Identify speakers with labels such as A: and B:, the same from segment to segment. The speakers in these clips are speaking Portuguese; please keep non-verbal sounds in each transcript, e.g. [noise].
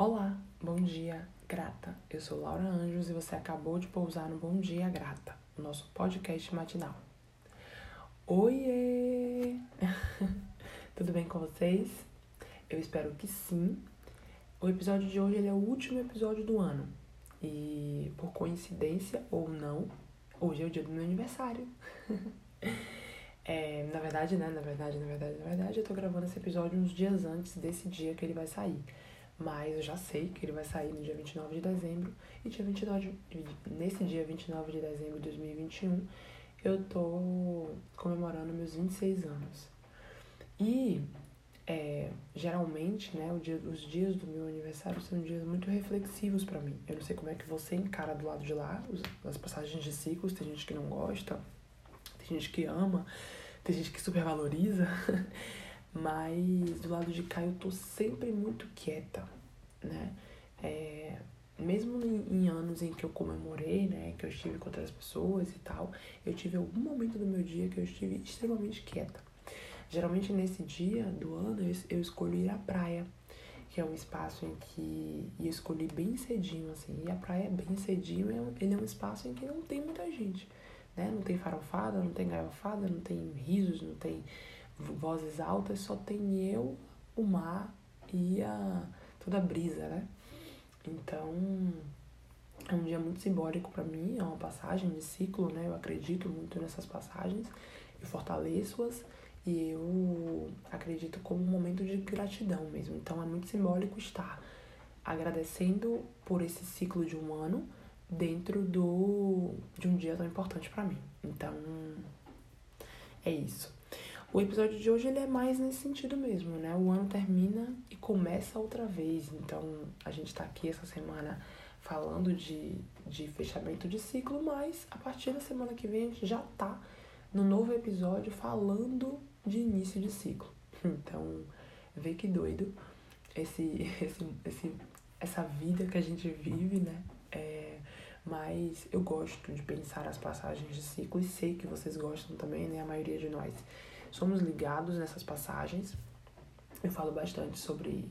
A: Olá, bom dia, grata. Eu sou Laura Anjos e você acabou de pousar no Bom Dia Grata, o nosso podcast matinal. Oiê! [laughs] Tudo bem com vocês? Eu espero que sim. O episódio de hoje é o último episódio do ano. E por coincidência ou não, hoje é o dia do meu aniversário. [laughs] é, na verdade, né? Na verdade, na verdade, na verdade, eu tô gravando esse episódio uns dias antes desse dia que ele vai sair. Mas eu já sei que ele vai sair no dia 29 de dezembro. E dia 29 de, nesse dia 29 de dezembro de 2021, eu tô comemorando meus 26 anos. E é, geralmente, né, dia, os dias do meu aniversário são dias muito reflexivos para mim. Eu não sei como é que você encara do lado de lá as passagens de ciclos. Tem gente que não gosta, tem gente que ama, tem gente que supervaloriza. [laughs] Mas do lado de cá eu tô sempre muito quieta, né? É, mesmo em, anos em que eu comemorei, né, que eu estive com outras pessoas e tal, eu tive algum momento do meu dia que eu estive extremamente quieta. Geralmente nesse dia do ano eu, eu escolho ir à praia, que é um espaço em que e eu escolhi bem cedinho, assim, e a praia é bem cedinho, é ele é um espaço em que não tem muita gente, né? Não tem farofada, não tem garrafada, não tem risos, não tem vozes altas, só tem eu, o mar e a, toda a brisa, né? Então, é um dia muito simbólico para mim, é uma passagem de ciclo, né? Eu acredito muito nessas passagens, eu fortaleço-as e eu acredito como um momento de gratidão mesmo. Então, é muito simbólico estar agradecendo por esse ciclo de um ano dentro do de um dia tão importante para mim. Então, é isso. O episódio de hoje ele é mais nesse sentido mesmo, né? O ano termina e começa outra vez. Então, a gente tá aqui essa semana falando de, de fechamento de ciclo, mas a partir da semana que vem a gente já tá no novo episódio falando de início de ciclo. [laughs] Então, vê que doido esse, [laughs] esse, esse, essa vida que a gente vive, né? É, mas eu gosto de pensar as passagens de ciclo e sei que vocês gostam também, né? A maioria de nós somos ligados nessas passagens. Eu falo bastante sobre,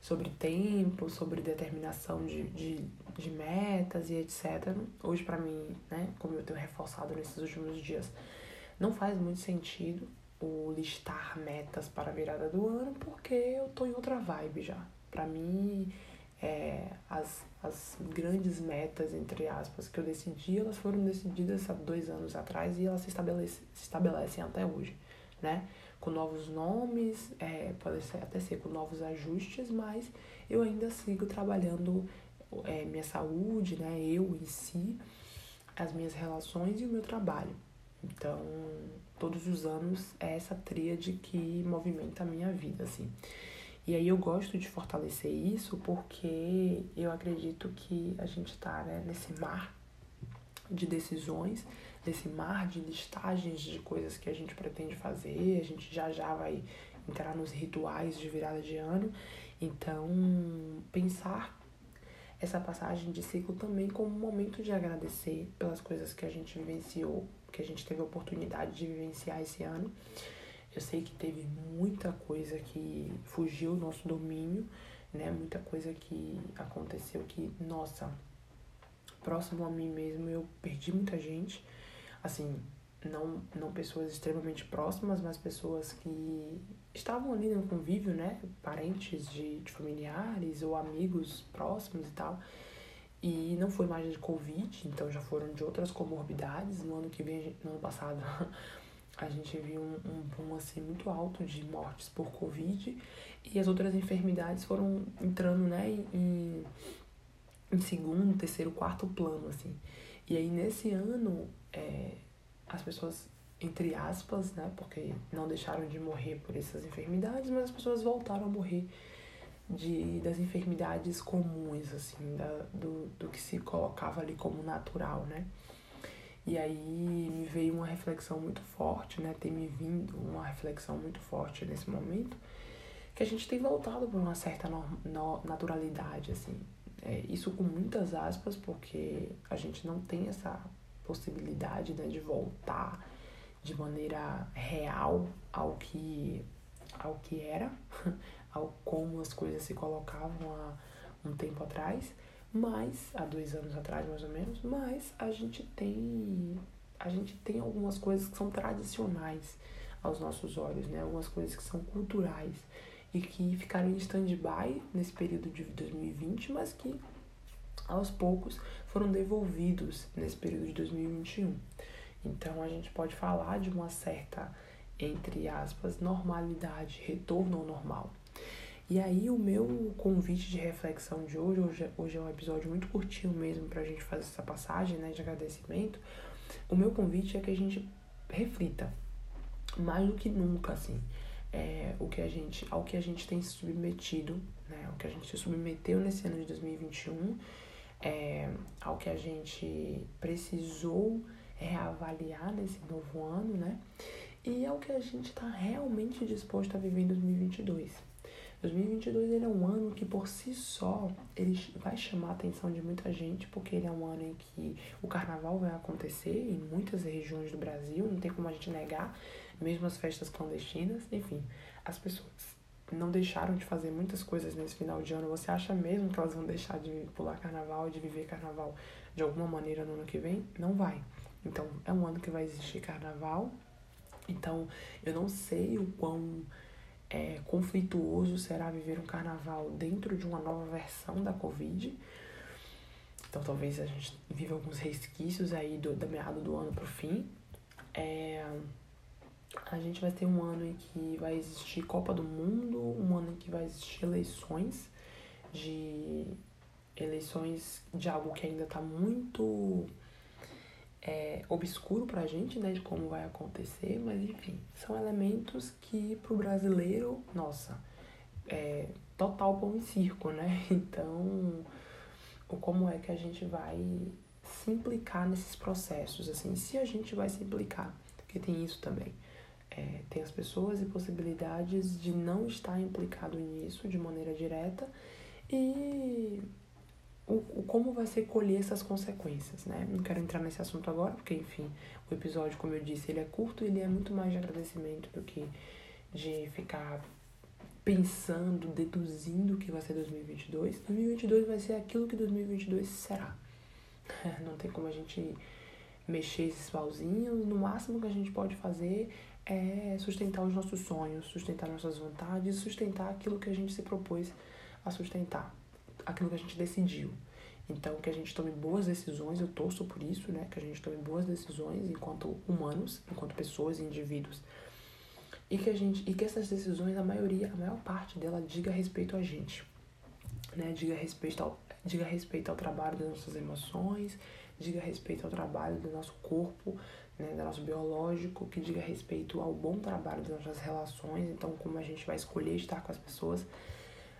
A: sobre tempo, sobre determinação de, de, de metas e etc. Hoje, para mim, né, como eu tenho reforçado nesses últimos dias, não faz muito sentido o listar metas para a virada do ano, porque eu tô em outra vibe já. Para mim, é, as, as grandes metas, entre aspas, que eu decidi, elas foram decididas há dois anos atrás e elas se, estabelece, se estabelecem até hoje né? Com novos nomes, é, pode ser, até ser com novos ajustes, mas eu ainda sigo trabalhando é, minha saúde, né? Eu em si, as minhas relações e o meu trabalho. Então, todos os anos é essa tríade que movimenta a minha vida, assim. E aí eu gosto de fortalecer isso porque eu acredito que a gente tá né, nesse mar de decisões desse mar de listagens de coisas que a gente pretende fazer. A gente já já vai entrar nos rituais de virada de ano. Então, pensar essa passagem de ciclo também como um momento de agradecer pelas coisas que a gente vivenciou, que a gente teve a oportunidade de vivenciar esse ano. Eu sei que teve muita coisa que fugiu do nosso domínio, né? Muita coisa que aconteceu que, nossa, próximo a mim mesmo eu perdi muita gente assim, não, não pessoas extremamente próximas, mas pessoas que estavam ali no convívio, né? Parentes de, de familiares ou amigos próximos e tal. E não foi mais de Covid, então já foram de outras comorbidades. No ano que vem, no ano passado, [laughs] a gente viu um, um boom assim muito alto de mortes por Covid. E as outras enfermidades foram entrando, né, em, em segundo, terceiro, quarto plano, assim. E aí nesse ano é, as pessoas, entre aspas, né, porque não deixaram de morrer por essas enfermidades, mas as pessoas voltaram a morrer de, das enfermidades comuns, assim, da, do, do que se colocava ali como natural, né. E aí me veio uma reflexão muito forte, né, tem me vindo uma reflexão muito forte nesse momento, que a gente tem voltado para uma certa no, no, naturalidade, assim. É, isso com muitas aspas, porque a gente não tem essa possibilidade né, de voltar de maneira real ao que, ao que era, [laughs] ao como as coisas se colocavam há um tempo atrás, mas há dois anos atrás mais ou menos, mas a gente tem a gente tem algumas coisas que são tradicionais aos nossos olhos, né? Algumas coisas que são culturais e que ficaram em stand-by nesse período de 2020, mas que aos poucos foram devolvidos nesse período de 2021. Então a gente pode falar de uma certa, entre aspas, normalidade, retorno ao normal. E aí o meu convite de reflexão de hoje, hoje, hoje é um episódio muito curtinho mesmo pra gente fazer essa passagem né, de agradecimento. O meu convite é que a gente reflita mais do que nunca, assim, é, o que a gente, ao que a gente tem se submetido, né, o que a gente se submeteu nesse ano de 2021, é, ao que a gente precisou reavaliar nesse novo ano, né, e ao que a gente está realmente disposto a viver em 2022. 2022 ele é um ano que por si só ele vai chamar a atenção de muita gente, porque ele é um ano em que o carnaval vai acontecer em muitas regiões do Brasil, não tem como a gente negar, mesmo as festas clandestinas, enfim, as pessoas não deixaram de fazer muitas coisas nesse final de ano. Você acha mesmo que elas vão deixar de pular carnaval, de viver carnaval de alguma maneira no ano que vem? Não vai. Então, é um ano que vai existir carnaval. Então, eu não sei o quão é, conflituoso será viver um carnaval dentro de uma nova versão da Covid. Então talvez a gente viva alguns resquícios aí do, da meada do ano pro fim. É, a gente vai ter um ano em que vai existir Copa do Mundo, um ano em que vai existir eleições de eleições de algo que ainda está muito é, obscuro pra gente, né, de como vai acontecer, mas enfim, são elementos que pro brasileiro, nossa, é total pão em circo, né? [laughs] Então, o como é que a gente vai se implicar nesses processos, assim, se a gente vai se implicar, porque tem isso também. É, tem as pessoas e possibilidades de não estar implicado nisso de maneira direta e o, o, como vai ser colher essas consequências, né? Não quero entrar nesse assunto agora, porque, enfim, o episódio, como eu disse, ele é curto e ele é muito mais de agradecimento do que de ficar pensando, deduzindo o que vai ser 2022. 2022 vai ser aquilo que 2022 será. [laughs] Não tem como a gente mexer esses pauzinhos. No máximo que a gente pode fazer é sustentar os nossos sonhos, sustentar nossas vontades, sustentar aquilo que a gente se propôs a sustentar aquilo que a gente decidiu. Então, que a gente tome boas decisões, eu torço por isso, né? Que a gente tome boas decisões enquanto humanos, enquanto pessoas e indivíduos. E que a gente e que essas decisões, a maioria, a maior parte dela diga respeito a gente, né? Diga respeito ao diga respeito ao trabalho das nossas emoções, diga respeito ao trabalho do nosso corpo, né, do nosso biológico, que diga respeito ao bom trabalho das nossas relações, então como a gente vai escolher estar com as pessoas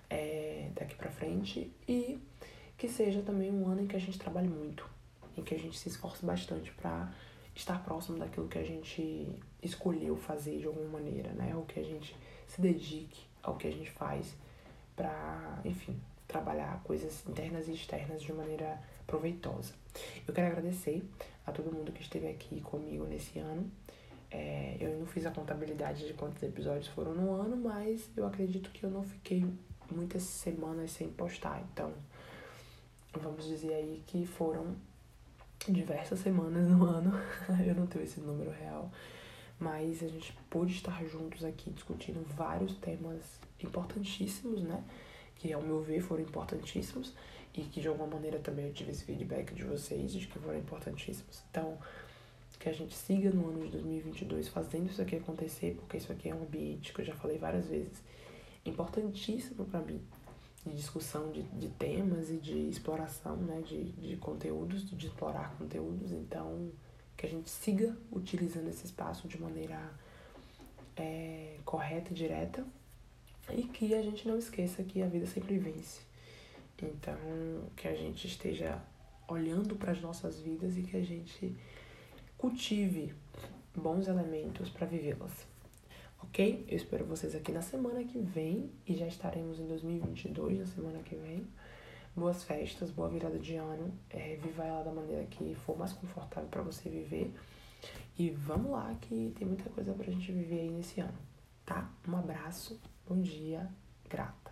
A: é, daqui para frente e que seja também um ano em que a gente trabalhe muito, em que a gente se esforce bastante para estar próximo daquilo que a gente escolheu fazer de alguma maneira, né? Ou que a gente se dedique ao que a gente faz para, enfim, trabalhar coisas internas e externas de maneira proveitosa. Eu quero agradecer a todo mundo que esteve aqui comigo nesse ano. É, eu não fiz a contabilidade de quantos episódios foram no ano, mas eu acredito que eu não fiquei muitas semanas sem postar. Então, vamos dizer aí que foram diversas semanas no ano. [laughs] Eu não tenho esse número real. Mas a gente pôde estar juntos aqui discutindo vários temas importantíssimos, né? Que ao meu ver foram importantíssimos e que de alguma maneira também eu tive esse feedback de vocês de que foram importantíssimos. Então, que a gente siga no ano de 2022 fazendo isso aqui acontecer, porque isso aqui é um ambiente que eu já falei várias vezes importantíssimo para mim de discussão de, de temas e de exploração né, de, de conteúdos, de explorar conteúdos. Então, que a gente siga utilizando esse espaço de maneira é, correta e direta e que a gente não esqueça que a vida sempre vence. Então, que a gente esteja olhando para as nossas vidas e que a gente cultive bons elementos para vivê-las ok? Eu espero vocês aqui na semana que vem e já estaremos em 2022 na semana que vem. Boas festas, boa virada de ano. É, viva ela da maneira que for mais confortável para você viver. E vamos lá que tem muita coisa pra gente viver aí nesse ano, tá? Um abraço, bom dia, grata.